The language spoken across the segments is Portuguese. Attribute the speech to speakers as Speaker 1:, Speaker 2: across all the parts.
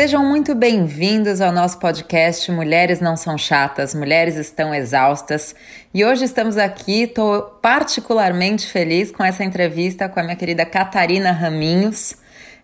Speaker 1: Sejam muito bem-vindos ao nosso podcast Mulheres Não São Chatas, Mulheres Estão Exaustas. E hoje estamos aqui, estou particularmente feliz com essa entrevista com a minha querida Catarina Raminhos.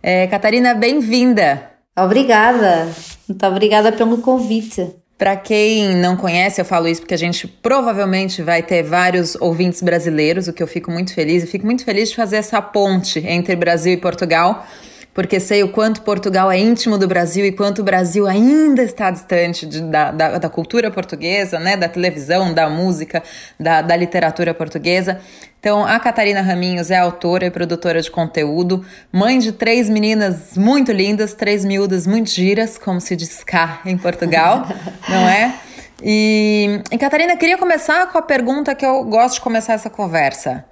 Speaker 1: É, Catarina, bem-vinda!
Speaker 2: Obrigada, muito obrigada pelo convite.
Speaker 1: Para quem não conhece, eu falo isso porque a gente provavelmente vai ter vários ouvintes brasileiros, o que eu fico muito feliz. E fico muito feliz de fazer essa ponte entre Brasil e Portugal, porque sei o quanto Portugal é íntimo do Brasil e quanto o Brasil ainda está distante de, da, da, da, cultura portuguesa, né, da televisão, da música, da, da literatura portuguesa. Então, a Catarina Raminhos é autora e produtora de conteúdo, mãe de três meninas muito lindas, três miúdas muito giras, como se diz cá em Portugal, não é? E, e Catarina, queria começar com a pergunta que eu gosto de começar essa conversa.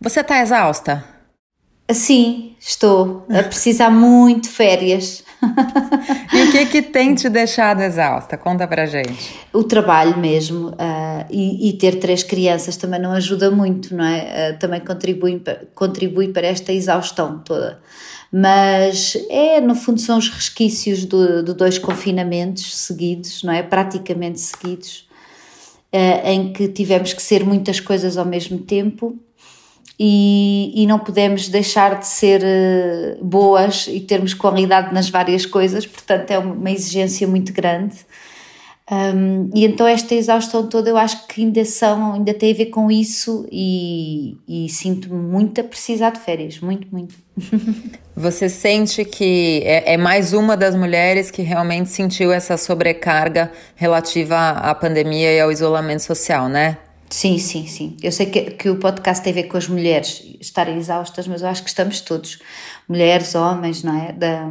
Speaker 1: Você está exausta?
Speaker 2: Sim, estou a precisar muito de férias.
Speaker 1: e o que que tem te deixado exausta? Conta pra gente.
Speaker 2: O trabalho mesmo uh, e, e, ter três crianças também não ajuda muito, não é? Uh, também contribui, contribui para esta exaustão toda. Mas é, no fundo, são os resquícios de, de dois confinamentos seguidos, não é? Praticamente seguidos, uh, em que tivemos que ser muitas coisas ao mesmo tempo e, e não podemos deixar de ser uh, boas e termos qualidade nas várias coisas, portanto é uma exigência muito grande. Um, e então esta exaustão toda eu acho que ainda são, ainda tem a ver com isso e, e sinto-me muito a precisar de férias, muito, muito.
Speaker 1: Você sente que é, é, mais uma das mulheres que realmente sentiu essa sobrecarga relativa à pandemia e ao isolamento social, né?
Speaker 2: Sim, sim, sim. Eu sei que, que o podcast tem a ver com as mulheres estarem exaustas, mas eu acho que estamos todos, mulheres, homens, não é? Da,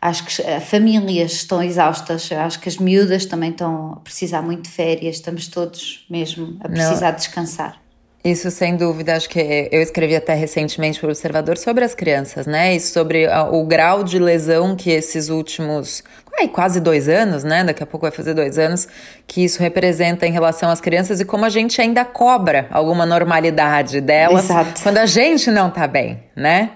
Speaker 2: acho que famílias estão exaustas, acho que as miúdas também estão a precisar muito de férias, estamos todos mesmo a precisar não. descansar.
Speaker 1: Isso sem dúvida, acho que eu escrevi até recentemente para o Observador sobre as crianças, né? E sobre o grau de lesão que esses últimos ai, quase dois anos, né? Daqui a pouco vai fazer dois anos, que isso representa em relação às crianças e como a gente ainda cobra alguma normalidade delas Exato. quando a gente não tá bem, né?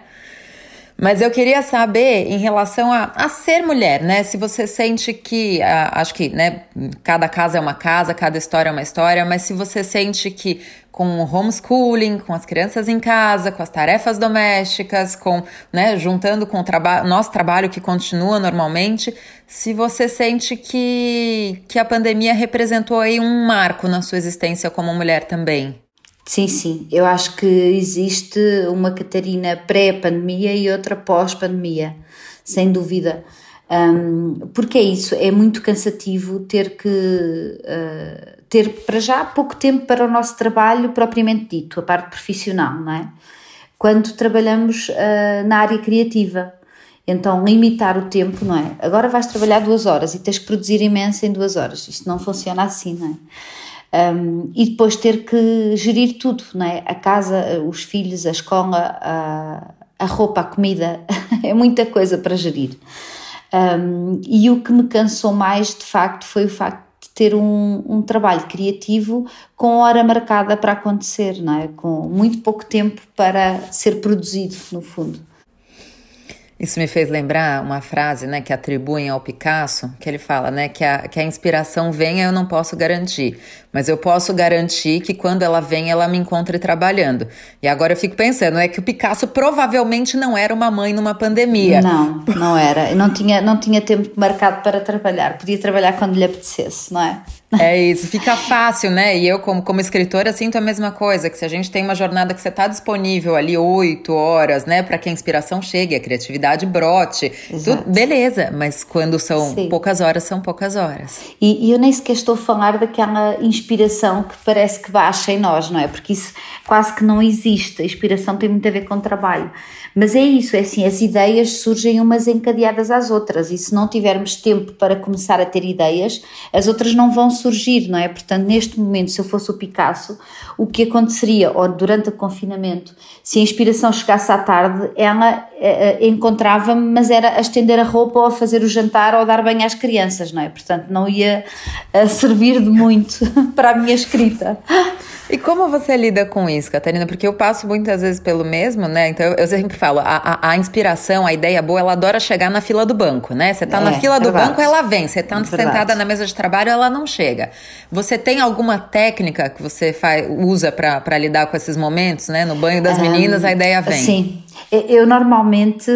Speaker 1: Mas eu queria saber em relação a, a ser mulher, né? Se você sente que, a, acho que, né, cada casa é uma casa, cada história é uma história, mas se você sente que com o homeschooling, com as crianças em casa, com as tarefas domésticas, com, né, juntando com o traba nosso trabalho que continua normalmente, se você sente que, que a pandemia representou aí um marco na sua existência como mulher também.
Speaker 2: Sim, sim. Eu acho que existe uma Catarina pré-pandemia e outra pós-pandemia, sem dúvida. Um, porque é isso, é muito cansativo ter que uh, ter para já pouco tempo para o nosso trabalho propriamente dito, a parte profissional, não é? Quando trabalhamos uh, na área criativa. Então, limitar o tempo, não é? Agora vais trabalhar duas horas e tens que produzir imenso em duas horas. Isto não funciona assim, não é? Um, e depois ter que gerir tudo, não é? A casa, os filhos, a escola, a, a roupa, a comida, é muita coisa para gerir. Um, e o que me cansou mais, de facto, foi o facto de ter um, um trabalho criativo com hora marcada para acontecer, não é? Com muito pouco tempo para ser produzido, no fundo.
Speaker 1: Isso me fez lembrar uma frase, né, que atribuem ao Picasso, que ele fala, né, que a, que a inspiração venha eu não posso garantir, mas eu posso garantir que quando ela vem ela me encontre trabalhando. E agora eu fico pensando, é que o Picasso provavelmente não era uma mãe numa pandemia.
Speaker 2: Não, não era. Não tinha, não tinha tempo marcado para trabalhar. Podia trabalhar quando lhe apetecesse, não é?
Speaker 1: É isso, fica fácil, né? E eu, como, como escritora, sinto a mesma coisa: que se a gente tem uma jornada que você está disponível ali oito horas, né, para que a inspiração chegue, a criatividade brote, tudo, beleza, mas quando são Sim. poucas horas, são poucas horas.
Speaker 2: E, e, eu nem sequer estou a falar daquela inspiração que parece que baixa em nós, não é? Porque isso quase que não existe. A inspiração tem muito a ver com trabalho. Mas é isso, é assim, as ideias surgem umas encadeadas às outras e se não tivermos tempo para começar a ter ideias, as outras não vão surgir, não é? Portanto, neste momento, se eu fosse o Picasso, o que aconteceria, ou durante o confinamento, se a inspiração chegasse à tarde, ela eh, eh encontrava-me, mas era a estender a roupa ou a fazer o jantar ou a dar banho às crianças, não é? Portanto, não ia eh, servir de muito para a minha escrita.
Speaker 1: E como você lida com isso, Catarina? Porque eu passo muitas vezes pelo mesmo, né? Então eu sempre falo, a, a, a inspiração, a ideia boa, ela adora chegar na fila do banco, né? Você tá é, na fila do verdade. banco, ela vem. Você tá é sentada na mesa de trabalho, ela não chega. Você tem alguma técnica que você faz, usa para lidar com esses momentos, né? No banho das meninas, a ideia vem.
Speaker 2: Sim. Eu normalmente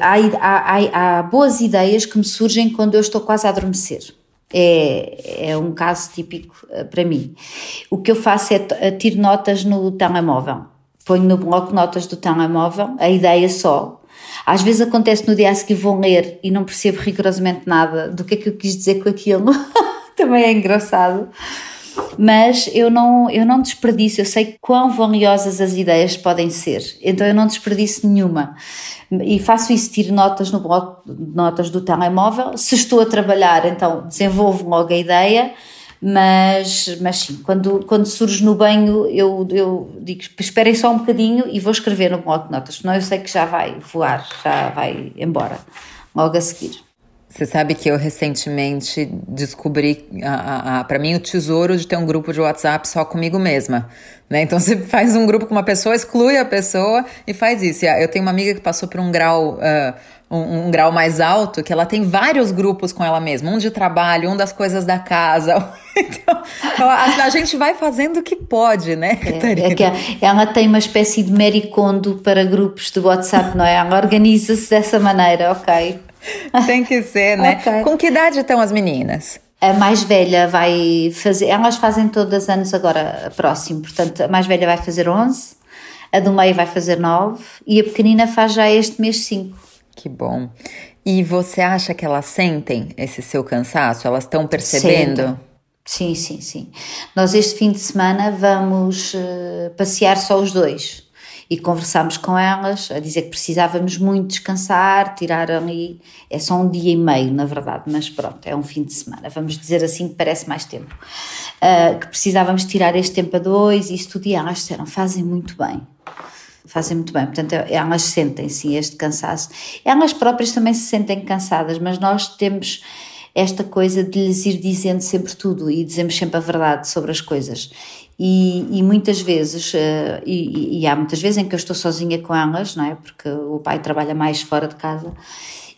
Speaker 2: há, há, há boas ideias que me surgem quando eu estou quase a adormecer é, é um caso típico eh, para mim. O que eu faço é tiro notas no telemóvel. Ponho no bloco notas do telemóvel a ideia só. Às vezes acontece no dia a seguir vou ler e não percebo rigorosamente nada do que é que eu quis dizer com aquilo. Também é engraçado mas eu não, eu não desperdiço, eu sei quão valiosas as ideias podem ser, então eu não desperdiço nenhuma. E faço isso, tiro notas no bloco notas do telemóvel. Se estou a trabalhar, então desenvolvo logo a ideia, mas, mas sim, quando, quando surge no banho, eu, eu digo: esperem só um bocadinho e vou escrever no bloco de notas, senão eu sei que já vai voar, já vai embora, logo a seguir.
Speaker 1: Você sabe que eu recentemente descobri, para mim, o tesouro de ter um grupo de WhatsApp só comigo mesma. Né? Então você faz um grupo com uma pessoa, exclui a pessoa e faz isso. Eu tenho uma amiga que passou por um grau. Uh, um, um, grau mais alto, que ela tem vários grupos com ela mesma, um de trabalho, um das coisas da casa. Então, a, a gente vai fazendo o que pode, né,
Speaker 2: Catarina? É, é que ela tem uma espécie de mericondo para grupos de WhatsApp, não é? Ela organiza-se dessa maneira, ok.
Speaker 1: Tem que ser, né? Okay. Com que idade estão as meninas?
Speaker 2: A mais velha vai fazer, elas fazem todas anos agora próximo, portanto a mais velha vai fazer 11, a do meio vai fazer 9 e a pequenina faz já este mês 5.
Speaker 1: Que bom. E você acha que elas sentem esse seu cansaço? Elas estão percebendo? Sentem.
Speaker 2: Sim, sim, sim. Nós este fim de semana vamos uh, passear só os dois e conversámos com elas a dizer que precisávamos muito descansar, tirar ali, é só um dia e meio na verdade, mas pronto, é um fim de semana, vamos dizer assim que parece mais tempo, uh, que precisávamos tirar este tempo a dois e isso tudo e elas disseram, fazem muito bem, fazem muito bem, portanto elas sentem sim este cansaço, elas próprias também se sentem cansadas, mas nós temos esta coisa de lhes ir dizendo sempre tudo e dizemos sempre a verdade sobre as coisas e, e, muitas vezes, uh, e, e, há muitas vezes em que eu estou sozinha com elas, não é? Porque o pai trabalha mais fora de casa,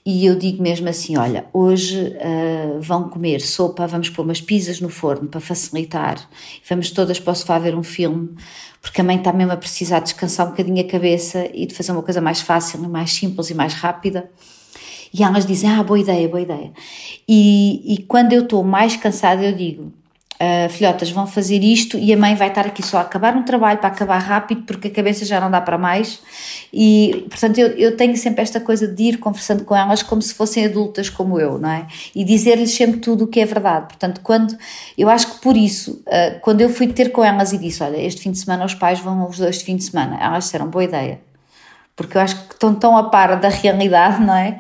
Speaker 2: e eu digo mesmo assim: olha, hoje uh, vão comer sopa, vamos pôr umas pizzas no forno para facilitar, vamos todas para o sofá ver um filme, porque a mãe está mesmo a precisar descansar um bocadinho a cabeça e de fazer uma coisa mais fácil mais simples e mais rápida. E elas dizem: ah, boa ideia, boa ideia. E, e quando eu estou mais cansada, eu digo: Uh, filhotas vão fazer isto e a mãe vai estar aqui só a acabar um trabalho para acabar rápido porque a cabeça já não dá para mais e portanto eu, eu tenho sempre esta coisa de ir conversando com elas como se fossem adultas como eu, não é? E dizer-lhes sempre tudo o que é verdade, portanto quando, eu acho que por isso uh, quando eu fui ter com elas e disse, olha este fim de semana os pais vão os dois de fim de semana, elas disseram, boa ideia porque eu acho que estão tão a par da realidade, não é?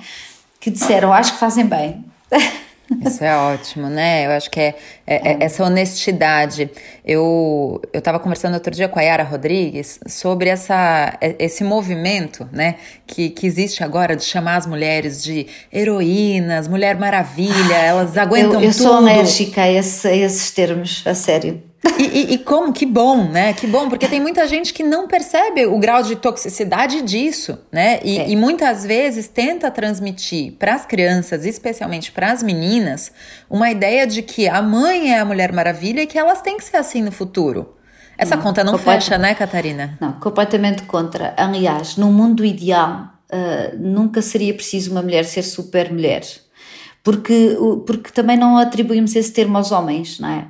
Speaker 2: Que disseram, acho que fazem bem
Speaker 1: Isso é ótimo, né? Eu acho que é, é, é essa honestidade. Eu estava conversando outro dia com a Yara Rodrigues sobre essa, é, esse movimento né, que, que existe agora de chamar as mulheres de heroínas, Mulher Maravilha, elas aguentam eu,
Speaker 2: eu
Speaker 1: tudo.
Speaker 2: Eu sou alérgica a, esse, a esses termos, a sério.
Speaker 1: E, e, e, como, que bom, né? Que bom, porque tem muita gente que não percebe o grau de toxicidade disso, né? E, é. e muitas vezes tenta transmitir para as crianças, especialmente para as meninas, uma ideia de que a mãe é a Mulher Maravilha e que elas têm que ser assim no futuro. Essa não, conta não fecha, né, Catarina?
Speaker 2: Não, completamente contra. Aliás, no mundo ideal, uh, nunca seria preciso uma mulher ser super mulher porque, porque também não atribuímos esse termo aos homens, não é?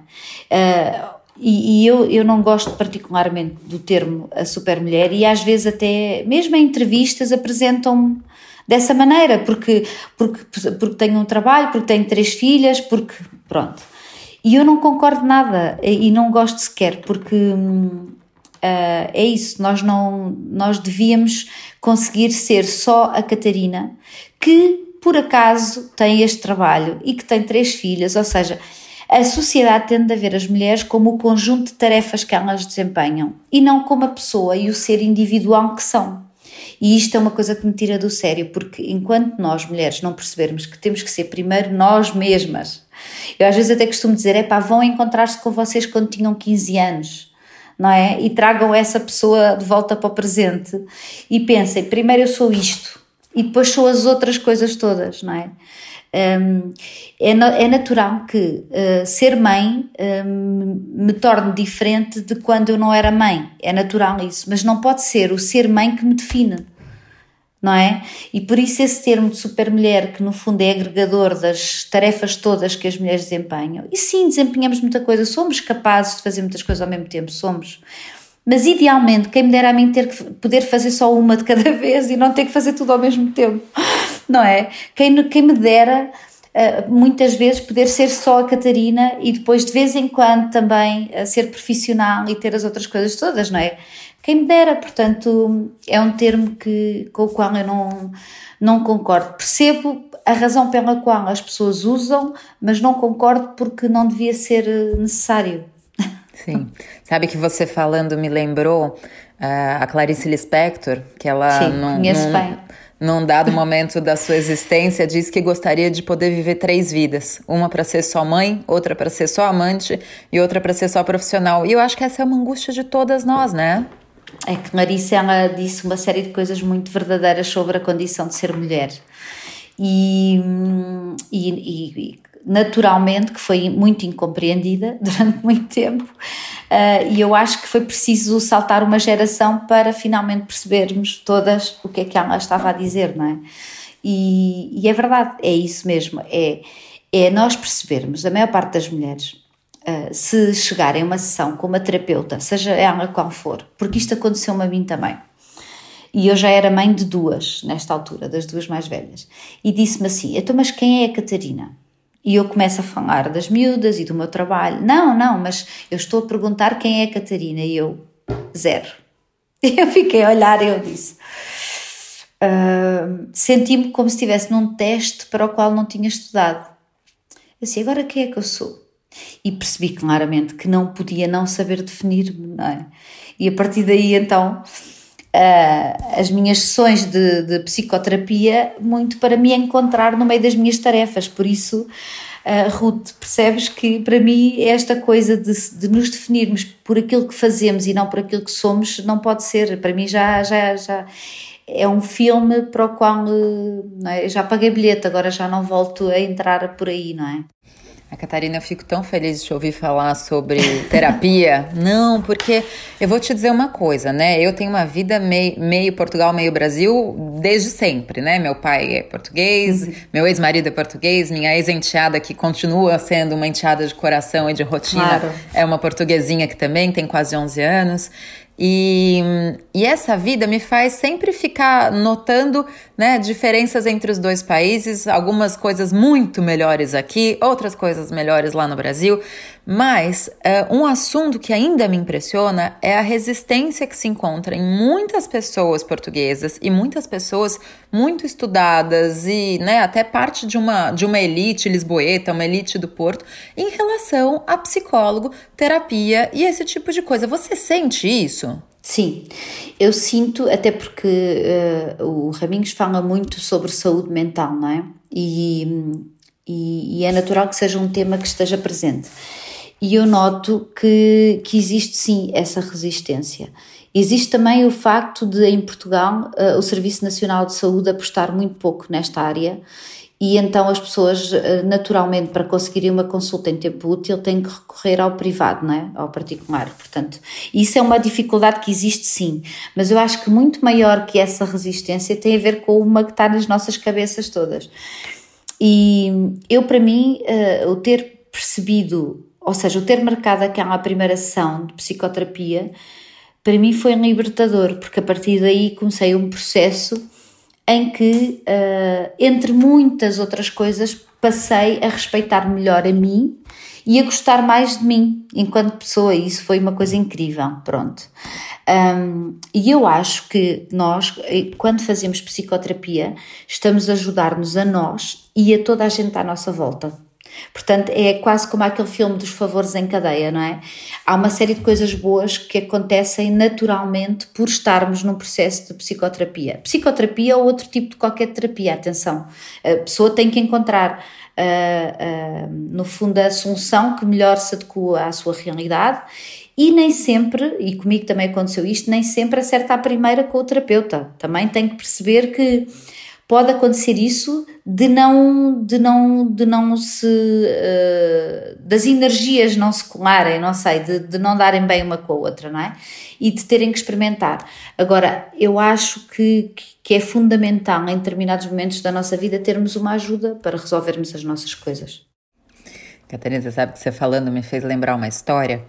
Speaker 2: Uh, e, e, eu, eu não gosto particularmente do termo a supermulher e às vezes até, mesmo em entrevistas, apresentam-me dessa maneira, porque, porque, porque tenho um trabalho, porque tenho três filhas, porque pronto. E eu não concordo nada e não gosto sequer, porque uh, é isso, nós não nós devíamos conseguir ser só a Catarina que por acaso tem este trabalho e que tem três filhas, ou seja, a sociedade tende a ver as mulheres como o conjunto de tarefas que elas desempenham e não como a pessoa e o ser individual que são. E isto é uma coisa que me tira do sério, porque enquanto nós mulheres não percebermos que temos que ser primeiro nós mesmas, eu às vezes até costumo dizer: é pá, vão encontrar-se com vocês quando tinham 15 anos. não é? E tragam essa pessoa de volta para o presente e pensem: primeiro eu sou isto e depois sou as outras coisas todas, não é? Um, é, é, natural que uh, ser mãe um, me torne diferente de quando eu não era mãe. É natural isso, mas não pode ser o ser mãe que me define não é? E por isso esse termo de supermulher, que no fundo é agregador das tarefas todas que as mulheres desempenham, e sim, desempenhamos muita coisa, somos capazes de fazer muitas coisas ao mesmo tempo, somos. Mas idealmente, quem me dera a mim ter que poder fazer só uma de cada vez e não ter que fazer tudo ao mesmo tempo, não é? Quem, quem me dera eh, muitas vezes poder ser só a Catarina e depois de vez em quando também eh, ser profissional e ter as outras coisas todas, não é? Quem me dera, portanto, é um termo que, com o qual eu não, não concordo. Percebo a razão pela qual as pessoas usam, mas não concordo porque não devia ser eh, necessário.
Speaker 1: Sim. Sabe que você falando me lembrou uh, a Clarice Lispector, que ela
Speaker 2: Sim, não, conheço não, bem.
Speaker 1: Num dado momento da sua existência diz que gostaria de poder viver três vidas, uma para ser só mãe, outra para ser só amante e outra para ser só profissional. E eu acho que essa é uma angústia de todas nós, né?
Speaker 2: é que Clarice ela disse uma série de coisas muito verdadeiras sobre a condição de ser mulher. E, e, e naturalmente que foi muito incompreendida durante muito tempo uh, e eu acho que foi preciso saltar uma geração para finalmente percebermos todas o que é que ela estava a dizer, não é? E, e é verdade, é isso mesmo, é, é nós percebermos, a maior parte das mulheres uh, se chegarem a uma sessão com uma terapeuta, seja ela qual for, porque isto aconteceu-me a mim também. E eu já era mãe de duas, nesta altura, das duas mais velhas. E disse-me assim: Então, mas quem é a Catarina? E eu começo a falar das miúdas e do meu trabalho. Não, não, mas eu estou a perguntar quem é a Catarina. E eu, zero. Eu fiquei a olhar e eu disse. Uh, Senti-me como se estivesse num teste para o qual não tinha estudado. Eu disse, agora quem é que eu sou? e percebi claramente que não podia não saber definir-me, não é? E a partir daí então uh, as minhas sessões de, de, psicoterapia muito para me encontrar no meio das minhas tarefas, por isso uh, Ruth, percebes que para mim esta coisa de, de, nos definirmos por aquilo que fazemos e não por aquilo que somos não pode ser, para mim já, já, já é um filme para o qual é? já paguei bilhete, agora já não volto a entrar por aí, não é?
Speaker 1: A Catarina, eu fico tão feliz de te ouvir falar sobre terapia. Não, porque eu vou te dizer uma coisa, né? Eu tenho uma vida meio, meio Portugal, meio Brasil desde sempre, né? Meu pai é português, uhum. meu ex-marido é português, minha ex-enteada, que continua sendo uma enteada de coração e de rotina, claro. é uma portuguesinha que também tem quase 11 anos. E, e, essa vida me faz sempre ficar notando né, diferenças entre os dois países, algumas coisas muito melhores aqui, outras coisas melhores lá no Brasil. Mas uh, um assunto que ainda me impressiona é a resistência que se encontra em muitas pessoas portuguesas e muitas pessoas muito estudadas e né, até parte de uma, de uma elite lisboeta, uma elite do Porto, em relação a psicólogo, terapia e esse tipo de coisa. Você sente isso?
Speaker 2: Sim, eu sinto, até porque uh, o Raminhos fala muito sobre saúde mental, não é? E, e, e é natural que seja um tema que esteja presente e eu noto que, que existe sim essa resistência. Existe também o facto de, em Portugal, uh, o Serviço Nacional de Saúde apostar muito pouco nesta área e então as pessoas, uh, naturalmente, para conseguirem uma consulta em tempo útil, têm que recorrer ao privado, não é? ao particular. Portanto, isso é uma dificuldade que existe sim, mas eu acho que muito maior que essa resistência tem a ver com uma que está nas nossas cabeças todas. E eu, para mim, uh, o ter percebido ou seja, o ter marcado aquela primeira sessão de psicoterapia, para mim foi um libertador, porque a partir daí comecei um processo em que, uh, entre muitas outras coisas, passei a respeitar melhor a mim e a gostar mais de mim enquanto pessoa. E isso foi uma coisa incrível. Pronto. Um, e eu acho que nós, quando fazemos psicoterapia, estamos a ajudar-nos a nós e a toda a gente à nossa volta. Portanto, é quase como aquele filme dos favores em cadeia, não é? Há uma série de coisas boas que acontecem naturalmente por estarmos num processo de psicoterapia. Psicoterapia ou outro tipo de qualquer terapia, atenção. A pessoa tem que encontrar, uh, uh, no fundo, a solução que melhor se adequa à sua realidade E nem sempre, e comigo também aconteceu isto, nem sempre acerta a primeira com o terapeuta. Também tem que perceber que pode acontecer isso de não de não de não se uh, das energias não se colarem não sei de, de não darem bem uma com a outra não é? E de terem que experimentar. Agora eu acho que, que é fundamental em determinados momentos da nossa vida termos uma ajuda para resolvermos as nossas coisas.
Speaker 1: Catarina, sabe que você falando me fez lembrar uma história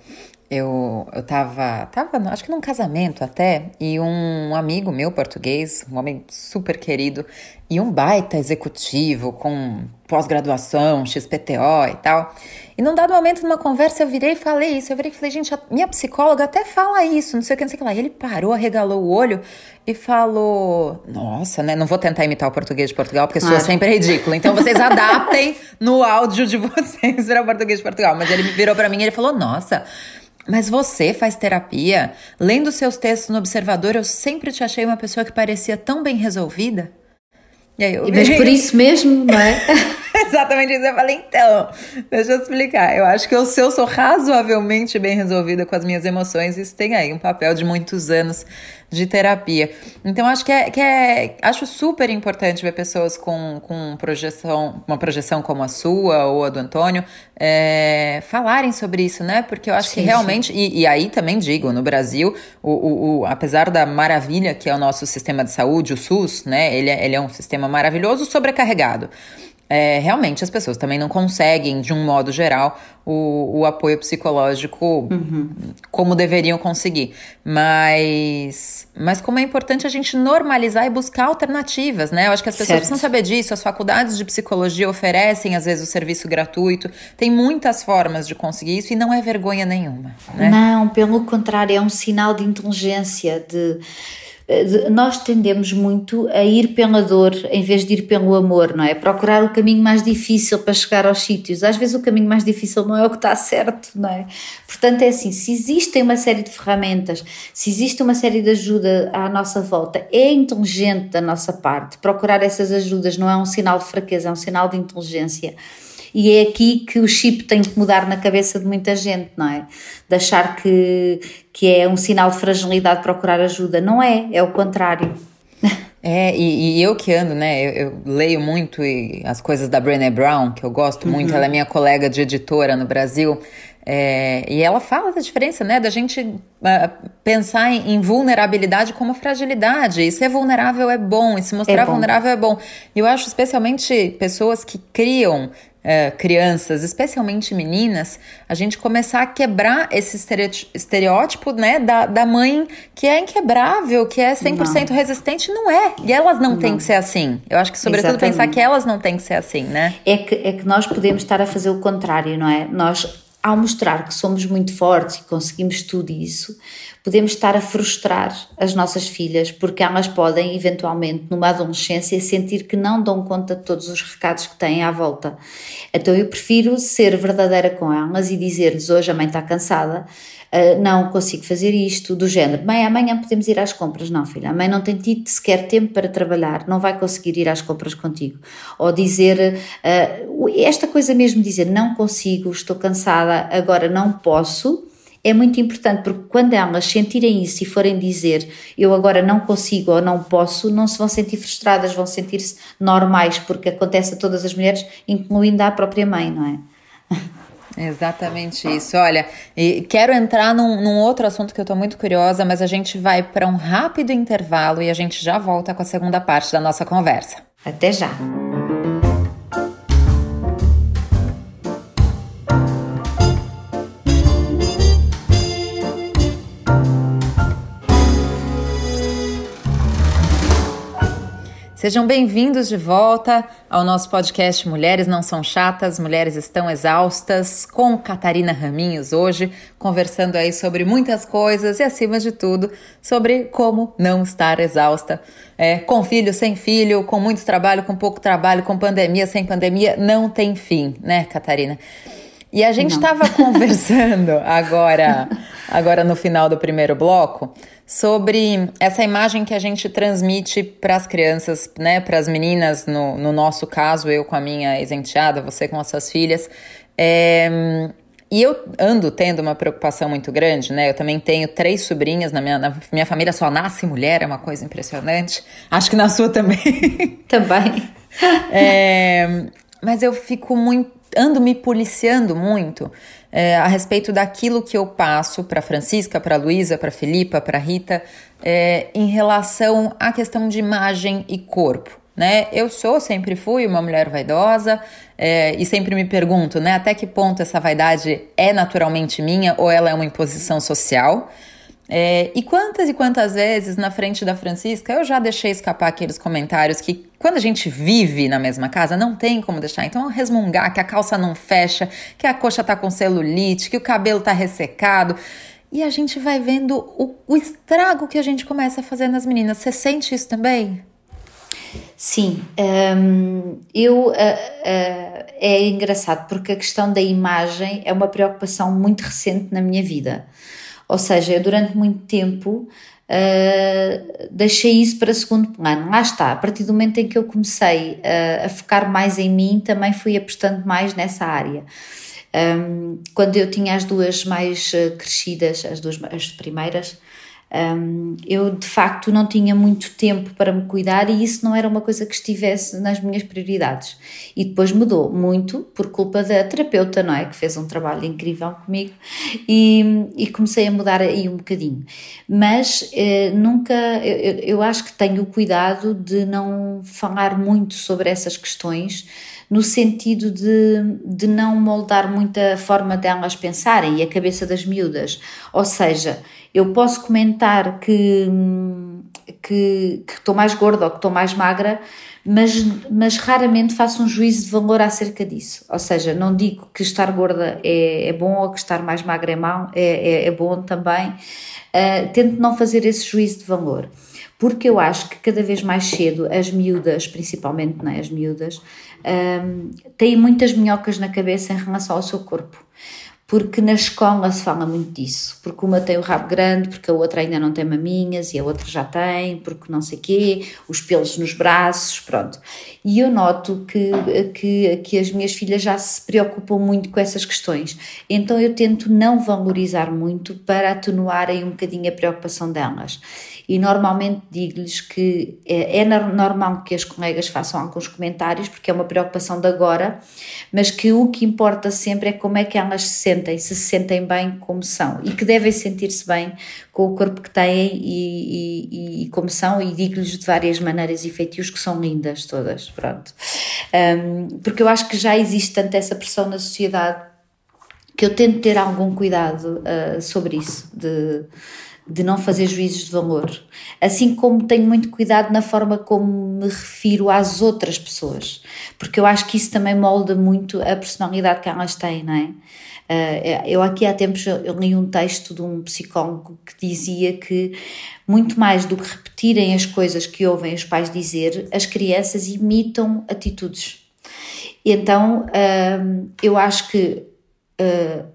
Speaker 1: eu, eu tava, tava, acho que num casamento até, e um amigo meu português, um homem super querido, e um baita executivo com pós-graduação, XPTO e tal. E num dado momento, numa conversa, eu virei e falei isso. Eu virei e falei, gente, a minha psicóloga até fala isso, não sei o que, não sei o que lá. E ele parou, arregalou o olho e falou: Nossa, né? Não vou tentar imitar o português de Portugal, porque sou sempre ridículo. Então vocês adaptem no áudio de vocês para o português de Portugal. Mas ele virou para mim e ele falou: Nossa. Mas você faz terapia? Lendo seus textos no Observador, eu sempre te achei uma pessoa que parecia tão bem resolvida.
Speaker 2: E aí eu... Mas por isso mesmo, não é?
Speaker 1: Exatamente isso. Eu falei, então, deixa eu explicar. Eu acho que eu, se eu sou razoavelmente bem resolvida com as minhas emoções, isso tem aí um papel de muitos anos de terapia. Então, acho que é, que é acho super importante ver pessoas com, com projeção, uma projeção como a sua ou a do Antônio, é, falarem sobre isso, né? Porque eu acho sim, que realmente, e, e, aí também digo, no Brasil, o, o, o, apesar da maravilha que é o nosso sistema de saúde, o SUS, né? Ele é, ele é um sistema maravilhoso, sobrecarregado é, realmente as pessoas também não conseguem, de um modo geral, o, o apoio psicológico uhum. como deveriam conseguir. Mas, mas como é importante a gente normalizar e buscar alternativas, né? Eu acho que as pessoas certo. precisam saber disso. As faculdades de psicologia oferecem, às vezes, o serviço gratuito. Tem muitas formas de conseguir isso e não é vergonha nenhuma. Né?
Speaker 2: Não, pelo contrário, é um sinal de inteligência, de nós tendemos muito a ir pela dor em vez de ir pelo amor, não é? Procurar o caminho mais difícil para chegar aos sítios. Às vezes o caminho mais difícil não é o que está certo, não é? Portanto, é assim: se existem uma série de ferramentas, se existe uma série de ajuda à nossa volta, é inteligente da nossa parte. Procurar essas ajudas não é um sinal de fraqueza, é um sinal de inteligência. E é aqui que o chip tem que mudar na cabeça de muita gente, não é? De achar que, que é um sinal de fragilidade procurar ajuda. Não é, é o contrário.
Speaker 1: É, e, e, eu que ando, né? Eu, eu, leio muito as coisas da Brené Brown, que eu gosto muito, uhum. ela é minha colega de editora no Brasil. É, e ela fala da diferença, né, da gente uh, pensar em, em, vulnerabilidade como fragilidade. E ser vulnerável é bom, e se mostrar é vulnerável é bom. E eu acho especialmente pessoas que criam é, crianças, especialmente meninas, a gente começar a quebrar esse estereótipo né, da, da mãe que é inquebrável, que é 100% não. resistente. Não é. E elas não, não, têm que ser assim. Eu acho que, sobretudo, Exatamente. pensar que elas não têm que ser assim, né?
Speaker 2: É que, é que nós podemos estar a fazer o contrário, não é? Nós ao mostrar que somos muito fortes e conseguimos tudo isso, podemos estar a frustrar as nossas filhas, porque elas podem, eventualmente, numa adolescência, sentir que não dão conta de todos os recados que têm à volta. Então eu prefiro ser verdadeira com elas e dizer-lhes: hoje a mãe está cansada, Uh, não consigo fazer isto, do género, mãe, amanhã podemos ir às compras. Não, filha, a mãe não tem tido sequer tempo para trabalhar, não vai conseguir ir às compras contigo. Ou dizer, uh, esta coisa mesmo, dizer, não consigo, estou cansada, agora não posso, é muito importante porque quando elas sentirem isso e forem dizer eu agora não consigo ou não posso, não se vão sentir frustradas, vão sentir-se normais, porque acontece a todas as mulheres, incluindo a própria mãe, não é?
Speaker 1: Exatamente isso. Olha, e quero entrar num, num outro assunto que eu estou muito curiosa, mas a gente vai para um rápido intervalo e a gente já volta com a segunda parte da nossa conversa.
Speaker 2: Até já!
Speaker 1: Sejam bem-vindos de volta ao nosso podcast Mulheres Não São Chatas, Mulheres Estão Exaustas, com Catarina Raminhos hoje, conversando aí sobre muitas coisas e, acima de tudo, sobre como não estar exausta. É, com filho, sem filho, com muito trabalho, com pouco trabalho, com pandemia, sem pandemia, não tem fim, né, Catarina? E a gente estava conversando agora, agora no final do primeiro bloco sobre essa imagem que a gente transmite para as crianças, né, para as meninas, no, no nosso caso, eu com a minha ex-enteada, você com as suas filhas, é, E eu ando tendo uma preocupação muito grande, né? Eu também tenho três sobrinhas, na minha, na minha família só nasce mulher, é uma coisa impressionante. Acho que na sua também.
Speaker 2: Também.
Speaker 1: é, mas eu fico muito, ando me policiando muito é, a respeito daquilo que eu passo para Francisca, para Luísa, para Filipa, para Rita, é, em relação à questão de imagem e corpo né? Eu sou, sempre fui uma mulher vaidosa é, e sempre me pergunto, né? Até que ponto essa vaidade é naturalmente minha ou ela é uma imposição social? É, e quantas e quantas vezes na frente da Francisca eu já deixei escapar aqueles comentários que quando a gente vive na mesma casa não tem como deixar. Então resmungar que a calça não fecha, que a coxa tá com celulite, que o cabelo tá ressecado. E a gente vai vendo o, o estrago que a gente começa a fazer nas meninas. Você sente isso também?
Speaker 2: Sim, um, eu uh, uh, é engraçado porque a questão da imagem é uma preocupação muito recente na minha vida. Ou seja, eu durante muito tempo uh, deixei isso para segundo plano. Lá está, a partir do momento em que eu comecei a focar mais em mim, também fui apostando mais nessa área. Um, quando eu tinha as duas mais crescidas, as duas as primeiras, um, eu de facto não tinha muito tempo para me cuidar e isso não era uma coisa que estivesse nas minhas prioridades. E depois mudou muito por culpa da terapeuta, não é? Que fez um trabalho incrível comigo e, e comecei a mudar aí um bocadinho. Mas eh, nunca, eu, eu acho que tenho o cuidado de não falar muito sobre essas questões no sentido de, de não moldar muito a forma delas pensarem e a cabeça das miúdas. Ou seja, eu posso comentar que, que, estou mais gorda ou que estou mais magra, mas, mas raramente faço um juízo de valor acerca disso. Ou seja, não digo que estar gorda é, é bom ou que estar mais magra é, mau, é, é, é bom também. Uh, tento não fazer esse juízo de valor, porque eu acho que cada vez mais cedo as miúdas, principalmente não é, as miúdas, um, têm muitas minhocas na cabeça em relação ao seu corpo. Porque na escola se fala muito disso, porque uma tem o rabo grande, porque a outra ainda não tem maminhas e a outra já tem, porque não sei quê, os pelos nos braços, pronto. E eu noto que, que, que as minhas filhas já se preocupam muito com essas questões, então eu tento não valorizar muito para atenuar aí um bocadinho a preocupação delas e normalmente digo-lhes que é, é, normal que as colegas façam alguns comentários, porque é uma preocupação de agora, mas que o que importa sempre é como é que elas se sentem, se se sentem bem como são e que devem sentir-se bem com o corpo que têm e, e, e como são, e digo-lhes de várias maneiras e feitios que são lindas todas, pronto. Um, porque eu acho que já existe tanto essa pressão na sociedade que eu tento ter algum cuidado uh, sobre isso, de de não fazer juízos de valor, assim como tenho muito cuidado na forma como me refiro às outras pessoas, porque eu acho que isso também molda muito a personalidade que elas têm, não é? Eh, eu aqui há tempos eu li um texto de um psicólogo que dizia que muito mais do que repetirem as coisas que ouvem os pais dizer, as crianças imitam atitudes. Então eh, eu acho que eh,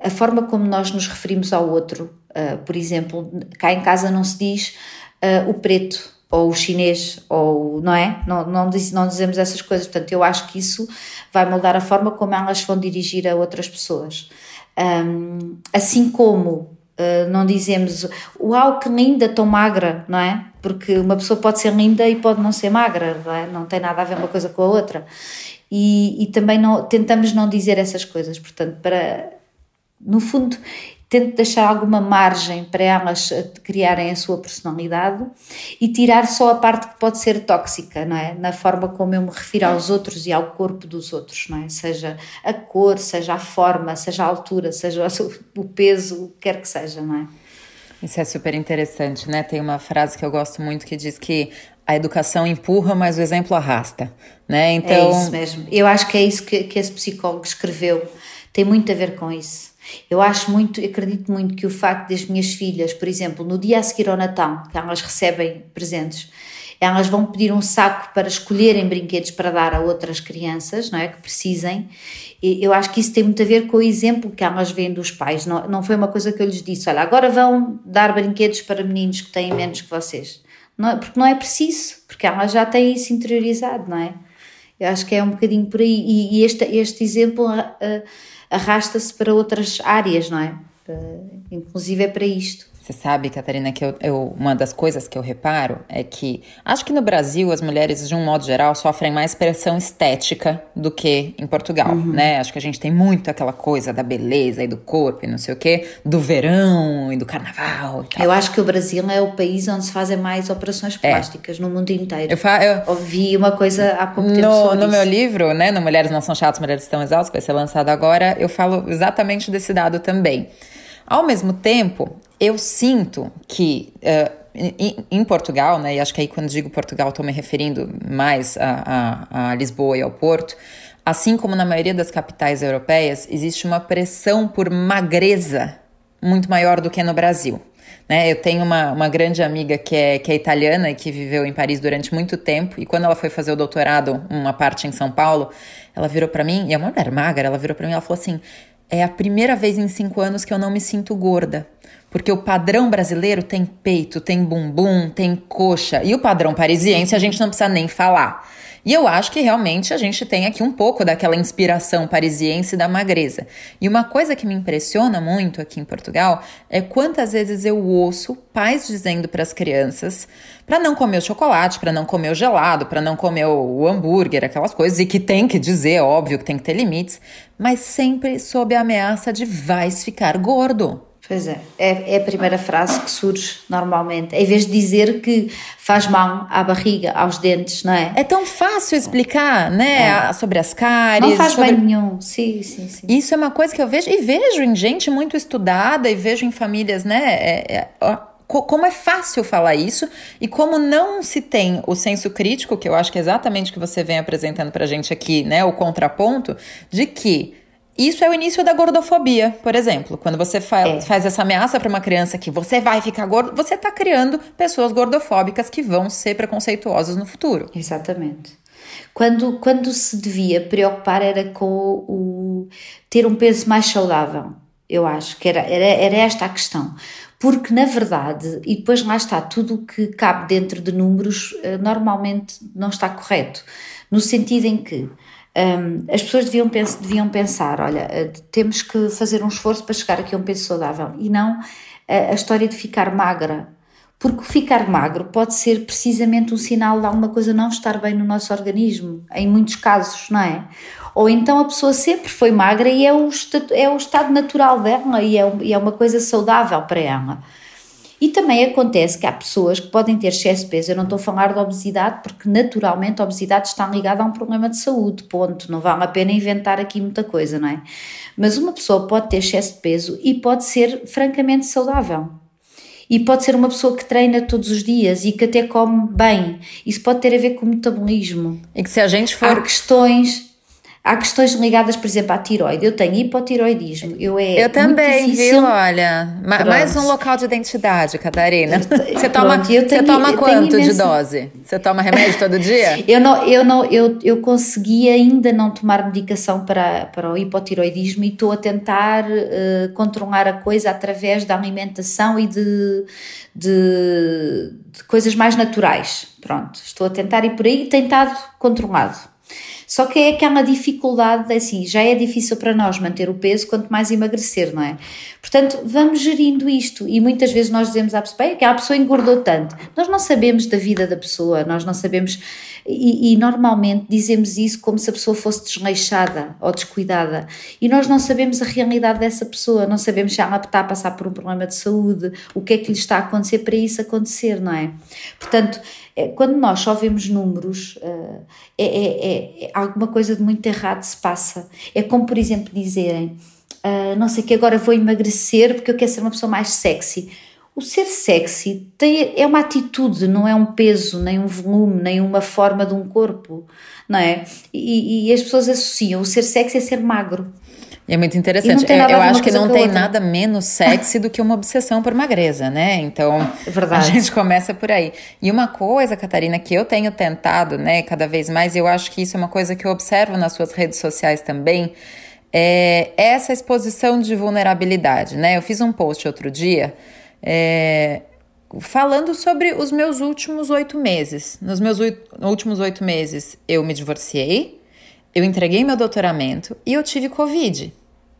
Speaker 2: a forma como nós nos referimos ao outro Uh, por exemplo, cá em casa não se diz uh, o preto ou o chinês, ou não é? Não, não, diz, não dizemos essas coisas. Portanto, eu acho que isso vai mudar a forma como elas vão dirigir a outras pessoas. Um, assim como uh, não dizemos uau, que linda, tão magra, não é? Porque uma pessoa pode ser linda e pode não ser magra, não, é? não tem nada a ver uma coisa com a outra. E, e também não, tentamos não dizer essas coisas. Portanto, para no fundo, tento deixar alguma margem para elas criarem a sua personalidade e tirar só a parte que pode ser tóxica, não é? Na forma como eu me refiro aos outros e ao corpo dos outros, não é? Seja a cor, seja a forma, seja a altura, seja o peso, o que quer que seja, não é?
Speaker 1: Isso é super interessante, né? Tem uma frase que eu gosto muito que diz que a educação empurra, mas o exemplo arrasta, né?
Speaker 2: Então... É isso mesmo. Eu acho que é isso que, que esse psicólogo escreveu. Tem muito a ver com isso. Eu acho muito, acredito muito que o facto das minhas filhas, por exemplo, no dia a seguir ao Natal, que elas recebem presentes, elas vão pedir um saco para escolherem brinquedos para dar a outras crianças, não é? Que precisem. E eu acho que isso tem muito a ver com o exemplo que elas veem dos pais. Não, não foi uma coisa que eu lhes disse, olha, agora vão dar brinquedos para meninos que têm menos que vocês. Não, é, porque não é preciso, porque elas já têm isso interiorizado, não é? Eu acho que é um bocadinho por aí. E, e este, este exemplo. Uh, arrasta-se para outras áreas, não é? Inclusive é para isto.
Speaker 1: Você sabe, Catarina, que eu, eu, uma das coisas que eu reparo é que acho que no Brasil as mulheres, de um modo geral, sofrem mais pressão estética do que em Portugal, uhum. né? Acho que a gente tem muito aquela coisa da beleza e do corpo e não sei o quê, do verão e do carnaval. E
Speaker 2: eu acho que o Brasil é o país onde se fazem mais operações é. plásticas é. no mundo inteiro.
Speaker 1: Eu, fa eu
Speaker 2: ouvi uma coisa há pouco tempo.
Speaker 1: No, no meu livro, né, no Mulheres Não São Chatas, Mulheres Estão Exaustas, que vai ser lançado agora, eu falo exatamente desse dado também. Ao mesmo tempo, eu sinto que uh, em, em, Portugal, né, e acho que aí quando digo Portugal estou me referindo mais a, a, a Lisboa e ao Porto, assim como na maioria das capitais europeias, existe uma pressão por magreza muito maior do que no Brasil. Né? Eu tenho uma, uma grande amiga que é, que é italiana e que viveu em Paris durante muito tempo, e quando ela foi fazer o doutorado, uma parte em São Paulo, ela virou para mim, e é uma mulher magra, ela virou para mim e falou assim: é a primeira vez em cinco anos que eu não me sinto gorda. Porque o padrão brasileiro tem peito, tem bumbum, tem coxa. E o padrão parisiense a gente não precisa nem falar. E eu acho que realmente a gente tem aqui um pouco daquela inspiração parisiense da magreza. E uma coisa que me impressiona muito aqui em Portugal é quantas vezes eu ouço pais dizendo para as crianças para não comer o chocolate, para não comer o gelado, para não comer o hambúrguer, aquelas coisas, e que tem que dizer, óbvio que tem que ter limites, mas sempre sob a ameaça de vais ficar gordo.
Speaker 2: Pois é, é, é, a primeira frase que surge normalmente. Em vez de dizer que faz mal à barriga, aos dentes, não é?
Speaker 1: É tão fácil explicar, né? É. Sobre as cáries.
Speaker 2: Não faz
Speaker 1: sobre...
Speaker 2: bem nenhum, sim, sim, sim.
Speaker 1: Isso é uma coisa que eu vejo, e vejo em gente muito estudada, e vejo em famílias, né? É, é, como é fácil falar isso e como não se tem o senso crítico, que eu acho que é exatamente o que você vem apresentando pra gente aqui, né? O contraponto, de que isso é o início da gordofobia, por exemplo. Quando você fa é. faz essa ameaça para uma criança que você vai ficar gordo, você está criando pessoas gordofóbicas que vão ser preconceituosas no futuro.
Speaker 2: Exatamente. Quando, quando se devia preocupar era com o ter um peso mais saudável, eu acho que era, era, era esta a questão. Porque, na verdade, e depois lá está, tudo o que cabe dentro de números eh, normalmente não está correto. No sentido em que um, as pessoas deviam, pens deviam pensar: olha, eh, temos que fazer um esforço para chegar aqui a um peso saudável e não a, história de ficar magra. Porque ficar magro pode ser precisamente um sinal de alguma coisa não estar bem no nosso organismo, em muitos casos, não é? Ou então a pessoa sempre foi magra e é o, é o estado natural dela e é, e é uma coisa saudável para ela. E também acontece que há pessoas que podem ter excesso de peso. Eu não estou a falar de obesidade, porque naturalmente a obesidade está ligada a um problema de saúde, ponto. Não vale a pena inventar aqui muita coisa, não é? Mas uma pessoa pode ter excesso de peso e pode ser francamente saudável. E pode ser uma pessoa que treina todos os dias e que até come bem. Isso pode ter a ver com o metabolismo.
Speaker 1: E que se a gente for.
Speaker 2: Há questões Há questões ligadas, por exemplo, à tiroide. Eu tenho hipotiroidismo. Eu, é
Speaker 1: eu também, viu? Olha, Pronto. mais um local de identidade, Catarina. Você toma, tenho, você toma quanto imenso... de dose? Você toma remédio todo dia?
Speaker 2: eu não, eu não, eu, eu consegui ainda não tomar medicação para, para o hipotiroidismo e estou a tentar uh, controlar a coisa através da alimentação e de, de, de coisas mais naturais. Pronto, estou a tentar ir por aí e tentado controlado. Só que é aquela dificuldade, assim, já é difícil para nós manter o peso, quanto mais emagrecer, não é? Portanto, vamos gerindo isto e muitas vezes nós dizemos à pessoa, que a pessoa engordou tanto. Nós não sabemos da vida da pessoa, nós não sabemos e, e, normalmente dizemos isso como se a pessoa fosse desleixada ou descuidada. E nós não sabemos a realidade dessa pessoa, não sabemos se ela está a passar por um problema de saúde, o que é que lhe está a acontecer para isso acontecer, não é? Portanto, é, quando nós só vemos números, uh, é, é, é, alguma coisa de muito errado se passa. É como, por exemplo, dizerem. Uh, não sei que agora vou emagrecer porque eu quero ser uma pessoa mais sexy o ser sexy tem, é uma atitude, não é um peso, nem um volume, nem uma forma de um corpo, não é? E, e as pessoas associam o ser sexy a ser magro.
Speaker 1: É muito interessante. Eu, eu acho que não tem outra. nada menos sexy do que uma obsessão por magreza, né? Então, Verdade. a gente começa por aí. E uma coisa, Catarina, que eu tenho tentado, né, cada vez mais, e eu acho que isso é uma coisa que eu observo nas suas redes sociais também, é essa exposição de vulnerabilidade, né? Eu fiz um post outro dia é, falando sobre os meus últimos oito meses. Nos meus últimos oito meses, eu me divorciei, eu entreguei meu doutoramento e eu tive Covid.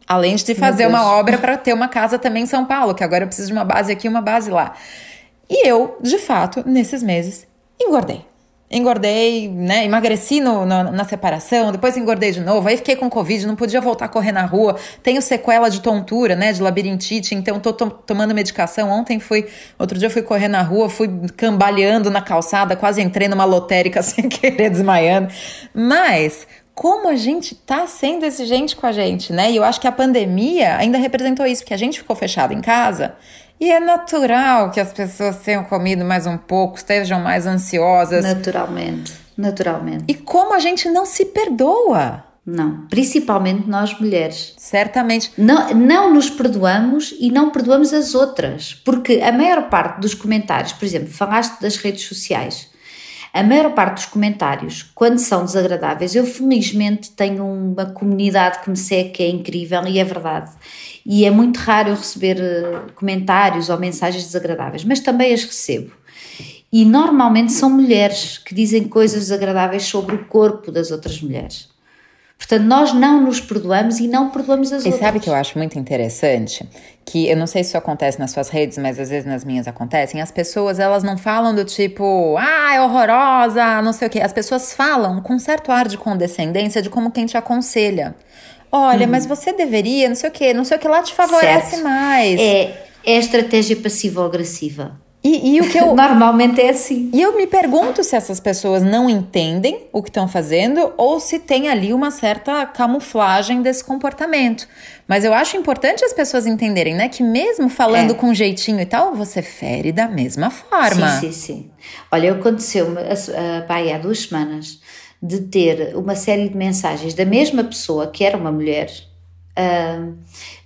Speaker 1: Além de fazer uma obra para ter uma casa também em São Paulo, que agora eu preciso de uma base aqui, uma base lá. E eu, de fato, nesses meses, engordei engordei, né? Emagreci no, no, na separação, depois engordei de novo, aí fiquei com Covid, não podia voltar a correr na rua, tenho sequela de tontura, né? De labirintite, então tô, tô tomando medicação. Ontem fui, outro dia fui correr na rua, fui cambaleando na calçada, quase entrei numa lotérica sem querer, desmaiando. Mas como a gente tá sendo exigente com a gente, né? E eu acho que a pandemia ainda representou isso, porque a gente ficou fechado em casa e é natural que as pessoas tenham comido mais um pouco, estejam mais ansiosas.
Speaker 2: Naturalmente, naturalmente.
Speaker 1: E como a gente não se perdoa?
Speaker 2: Não, principalmente nós mulheres.
Speaker 1: Certamente.
Speaker 2: Não, não nos perdoamos e não perdoamos as outras, porque a maior parte dos comentários, por exemplo, falaste das redes sociais, a maior parte dos comentários, quando são desagradáveis, eu felizmente tenho uma comunidade que me segue que é incrível e é verdade e é muito raro eu receber eh, comentários ou mensagens desagradáveis, mas também as recebo. E normalmente são mulheres que dizem coisas desagradáveis sobre o corpo das outras mulheres. Portanto, nós não nos perdoamos e não perdoamos as
Speaker 1: e
Speaker 2: outras.
Speaker 1: E sabe que eu acho muito interessante? Que eu não sei se isso acontece nas suas redes, mas às vezes nas minhas acontecem. As pessoas, elas não falam do tipo, ah, é horrorosa, não sei o quê. As pessoas falam com certo ar de condescendência de como quem te aconselha. Olha, hum. mas você deveria, não sei o que, não sei o que lá te favorece certo. mais.
Speaker 2: É, é estratégia passiva-agressiva.
Speaker 1: E, e, o que eu.
Speaker 2: Normalmente é assim.
Speaker 1: E eu me pergunto se essas pessoas não entendem o que estão fazendo ou se tem ali uma certa camuflagem desse comportamento. Mas eu acho importante as pessoas entenderem, né? Que mesmo falando é. com jeitinho e tal, você fere da mesma forma.
Speaker 2: Sim, sim, sim. Olha, aconteceu-me há duas semanas de ter uma série de mensagens da mesma pessoa, que era uma mulher, uh,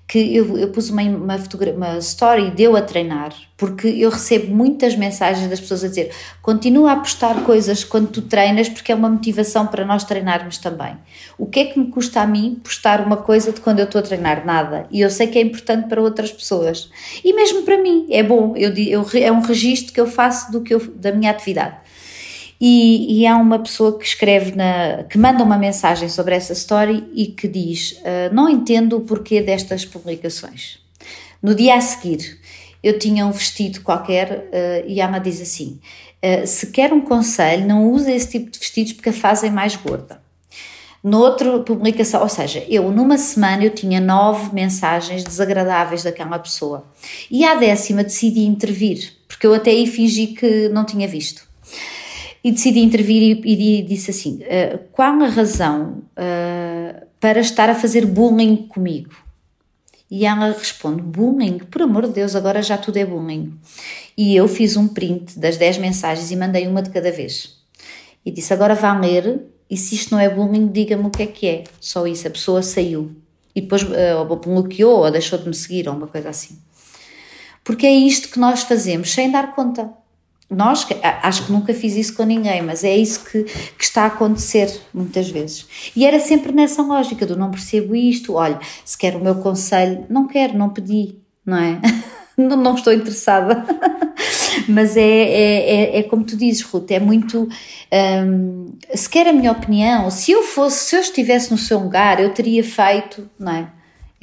Speaker 2: que eu, eu pus uma, uma, uma story deu a treinar, porque eu recebo muitas mensagens das pessoas a dizer continua a postar coisas quando tu treinas, porque é uma motivação para nós treinarmos também. O que é que me custa a mim postar uma coisa de quando eu estou a treinar? Nada. E eu sei que é importante para outras pessoas. E mesmo para mim, é bom, eu, eu, é um registro que eu faço do que eu, da minha atividade. E, e, há uma pessoa que escreve, na, que manda uma mensagem sobre essa história e que diz: uh, Não entendo o porquê destas publicações. No dia a seguir, eu tinha um vestido qualquer uh, e Ama diz assim: uh, Se quer um conselho, não use esse tipo de vestidos porque a fazem mais gorda. Noutra publicação, ou seja, eu numa semana eu tinha nove mensagens desagradáveis daquela pessoa e à décima decidi intervir, porque eu até aí fingi que não tinha visto e decidi intervir e, e disse assim: uh, qual a razão uh, para estar a fazer bullying comigo? E ela responde: bullying? Por amor de Deus, agora já tudo é bullying. E eu fiz um print das 10 mensagens e mandei uma de cada vez. E disse: agora vá ler e se isto não é bullying, diga-me o que é que é. Só isso, a pessoa saiu. E depois uh, ou bloqueou ou deixou de me seguir ou uma coisa assim. Porque é isto que nós fazemos sem dar conta nós, acho que nunca fiz isso com ninguém, mas é isso que, que, está a acontecer muitas vezes. E era sempre nessa lógica do não percebo isto, olha, se quer o meu conselho, não quero, não pedi, não é? não, não estou interessada. mas é, é, é, é, como tu dizes, Ruth, é muito. Um, se quer a minha opinião, se eu fosse, se eu estivesse no seu lugar, eu teria feito, não é?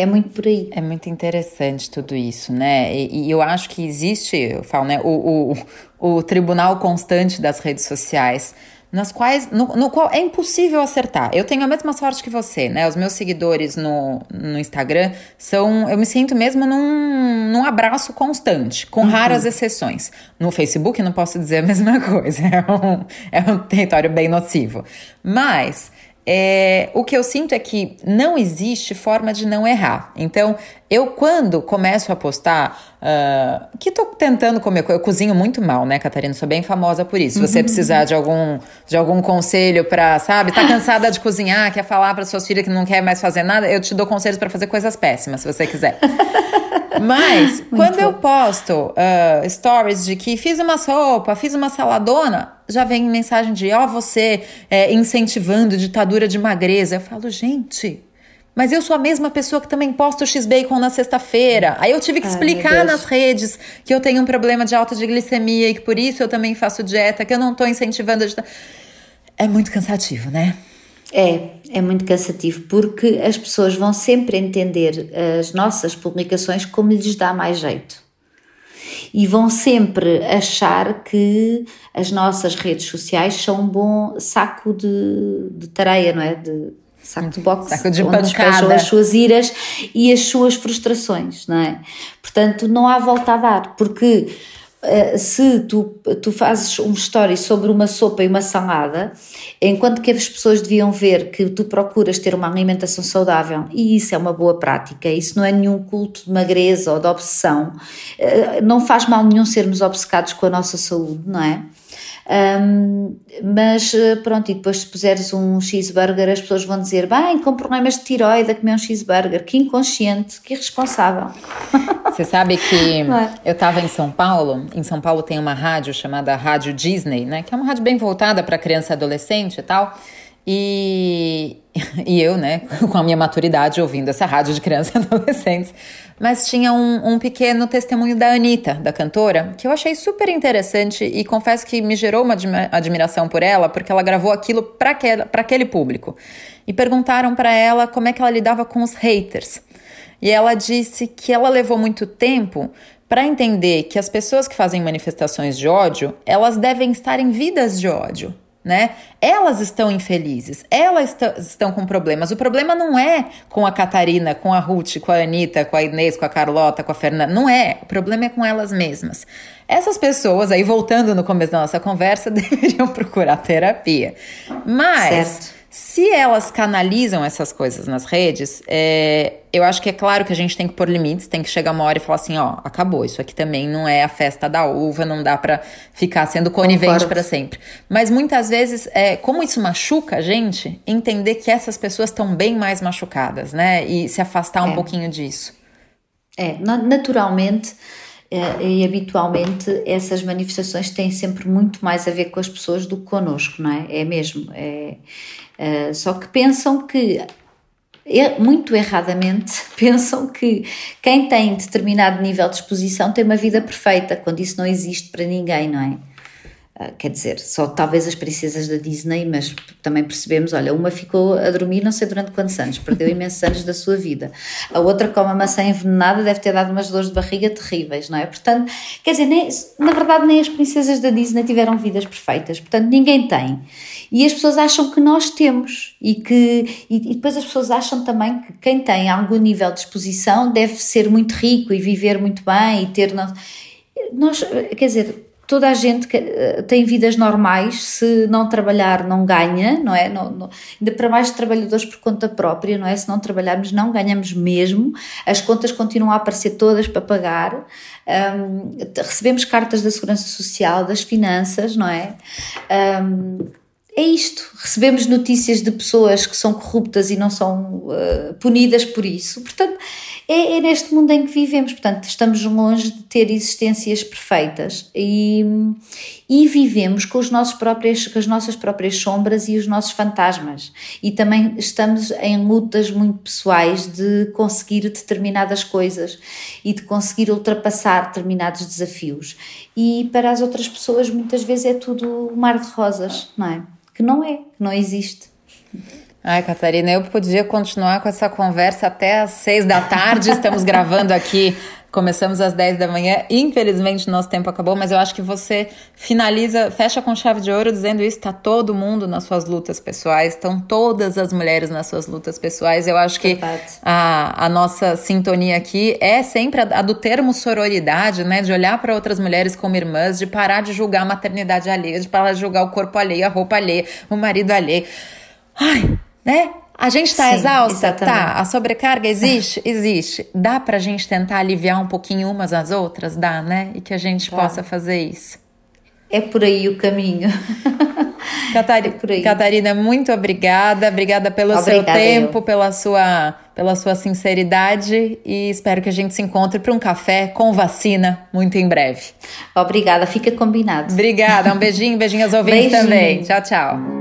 Speaker 2: É muito por aí.
Speaker 1: É muito interessante tudo isso, né? E, e eu acho que existe, eu falo, né, o, o, o tribunal constante das redes sociais nas quais no, no, qual é impossível acertar. Eu tenho a mesma sorte que você, né? Os meus seguidores no, no Instagram são, eu me sinto mesmo num, num abraço constante, com uhum. raras exceções. No Facebook não posso dizer a mesma coisa, é um, é um território bem nocivo. Mas é, o que eu sinto é que não existe forma de não errar. Então, eu quando começo a postar, uh, que tô tentando comer, eu cozinho muito mal, né, Catarina? Sou bem famosa por isso. Se você uhum. precisar de algum, de algum conselho para, sabe, tá cansada de cozinhar, quer falar para suas filhas que não quer mais fazer nada, eu te dou conselhos para fazer coisas péssimas, se você quiser. Mas, quando eu posto uh, stories de que fiz uma sopa, fiz uma saladona, já vem mensagem de, ó, oh, você é, incentivando ditadura de magreza. Eu falo, gente, mas eu sou a mesma pessoa que também posta o X-Bacon na sexta-feira. Aí eu tive que explicar Ai, nas redes que eu tenho um problema de alta de glicemia e que por isso eu também faço dieta, que eu não tô incentivando a dieta. É muito cansativo, né?
Speaker 2: É, é muito cansativo porque as pessoas vão sempre entender as nossas publicações como lhes dá mais jeito. E vão sempre achar que as nossas redes sociais são um bom saco de, de tareia, não é? De, saco de boxe,
Speaker 1: saco de
Speaker 2: onde despejam as suas iras e as suas frustrações, não é? Portanto, não há volta a dar, porque se tu, tu fazes um story sobre uma sopa e uma salada, enquanto que as pessoas deviam ver que tu procuras ter uma alimentação saudável, e isso é uma boa prática, isso não é nenhum culto de magreza ou de obsessão, uh, não faz mal nenhum sermos obcecados com a nossa saúde, não é? Um, mas eh, pronto, e depois se puseres um cheeseburger, as pessoas vão dizer: bem, com problemas de tiroide a comer um cheeseburger, que inconsciente, que irresponsável.
Speaker 1: Você sabe que é? eu estava em São Paulo, em São Paulo tem uma rádio chamada Rádio Disney, né? Que é uma rádio bem voltada para criança e adolescente e tal. E, e eu, né, com a minha maturidade, ouvindo essa rádio de crianças e adolescentes, mas tinha um, um, pequeno testemunho da Anitta, da cantora, que eu achei super interessante e confesso que me gerou uma admiração por ela, porque ela gravou aquilo para aquele, público. E perguntaram para ela como é que ela lidava com os haters. E ela disse que ela levou muito tempo para entender que as pessoas que fazem manifestações de ódio, elas devem estar em vidas de ódio né? Elas estão infelizes, elas estão com problemas. O problema não é com a Catarina, com a Ruth, com a Anitta, com a Inês, com a Carlota, com a Fernanda. Não é. O problema é com elas mesmas. Essas pessoas, aí voltando no começo da nossa conversa, deveriam procurar terapia. Mas. Certo se elas canalizam essas coisas nas redes, é, eu acho que é claro que a gente tem que pôr limites, tem que chegar uma hora e falar assim, ó, acabou, isso aqui também não é a festa da uva, não dá para ficar sendo conivente para sempre. Mas muitas vezes, é, como isso machuca a gente, entender que essas pessoas estão bem mais machucadas, né? E se afastar um é. pouquinho disso.
Speaker 2: É, naturalmente Uh, e habitualmente essas manifestações têm sempre muito mais a ver com as pessoas do que connosco, não é? É mesmo. É, uh, só que pensam que, é, muito erradamente, pensam que quem tem determinado nível de exposição tem uma vida perfeita, quando isso não existe para ninguém, não é? Ah, quer dizer, só talvez as princesas da Disney, mas também percebemos, olha, uma ficou a dormir não sei durante quantos anos, perdeu imensos anos da sua vida. A outra com uma maçã envenenada deve ter dado umas dores de barriga terríveis, não é? Portanto, quer dizer, nem, na verdade nem as princesas da Disney tiveram vidas perfeitas, portanto ninguém tem. E as pessoas acham que nós temos e que e, e depois as pessoas acham também que quem tem algum nível de exposição deve ser muito rico e viver muito bem e ter... Nós, quer dizer, toda a gente eh, tem vidas normais, se não trabalhar não ganha, não é? Não, não, ainda para mais trabalhadores por conta própria, não é? Se não trabalharmos não ganhamos mesmo, as contas continuam a aparecer todas para pagar, um, recebemos cartas da Segurança Social, das finanças, não é? Um, é isto. Recebemos notícias de pessoas que são corruptas e não são uh, punidas por isso. Portanto, é, é, neste mundo em que vivemos. Portanto, estamos longe de ter existências perfeitas e, e vivemos com, os nossos próprios, com as nossas próprias sombras e os nossos fantasmas. E também estamos em lutas muito pessoais de conseguir determinadas coisas e de conseguir ultrapassar determinados desafios. E para as outras pessoas, muitas vezes é tudo um mar de rosas, não é? que não é, que não existe.
Speaker 1: Ai, Catarina, eu podia continuar com essa conversa até às seis da tarde. Estamos gravando aqui Começamos às 10 da manhã. Infelizmente, nosso tempo acabou, mas eu acho que você finaliza, fecha com chave de ouro dizendo isso. Está todo mundo nas suas lutas pessoais, estão todas as mulheres nas suas lutas pessoais. Eu acho que a, a nossa sintonia aqui é sempre a, a do termo sororidade, né? De olhar para outras mulheres como irmãs, de parar de julgar a maternidade alheia, de parar de julgar o corpo alheio, a roupa alheia, o marido alheio. Ai, né? A gente está exausta? Exatamente. Tá. A sobrecarga existe? Existe. Dá para a gente tentar aliviar um pouquinho umas às outras? Dá, né? E que a gente tá. possa fazer isso.
Speaker 2: É por aí o caminho.
Speaker 1: Catarina, é Catarina, muito obrigada. Obrigada pelo Obrigada seu tempo, eu. pela sua, pela sua sinceridade e espero que a gente se encontre para um café com vacina muito em breve.
Speaker 2: Obrigada, fica combinado.
Speaker 1: Obrigada, um beijinho, beijinho aos ouvintes beijinho. também. Tchau, tchau.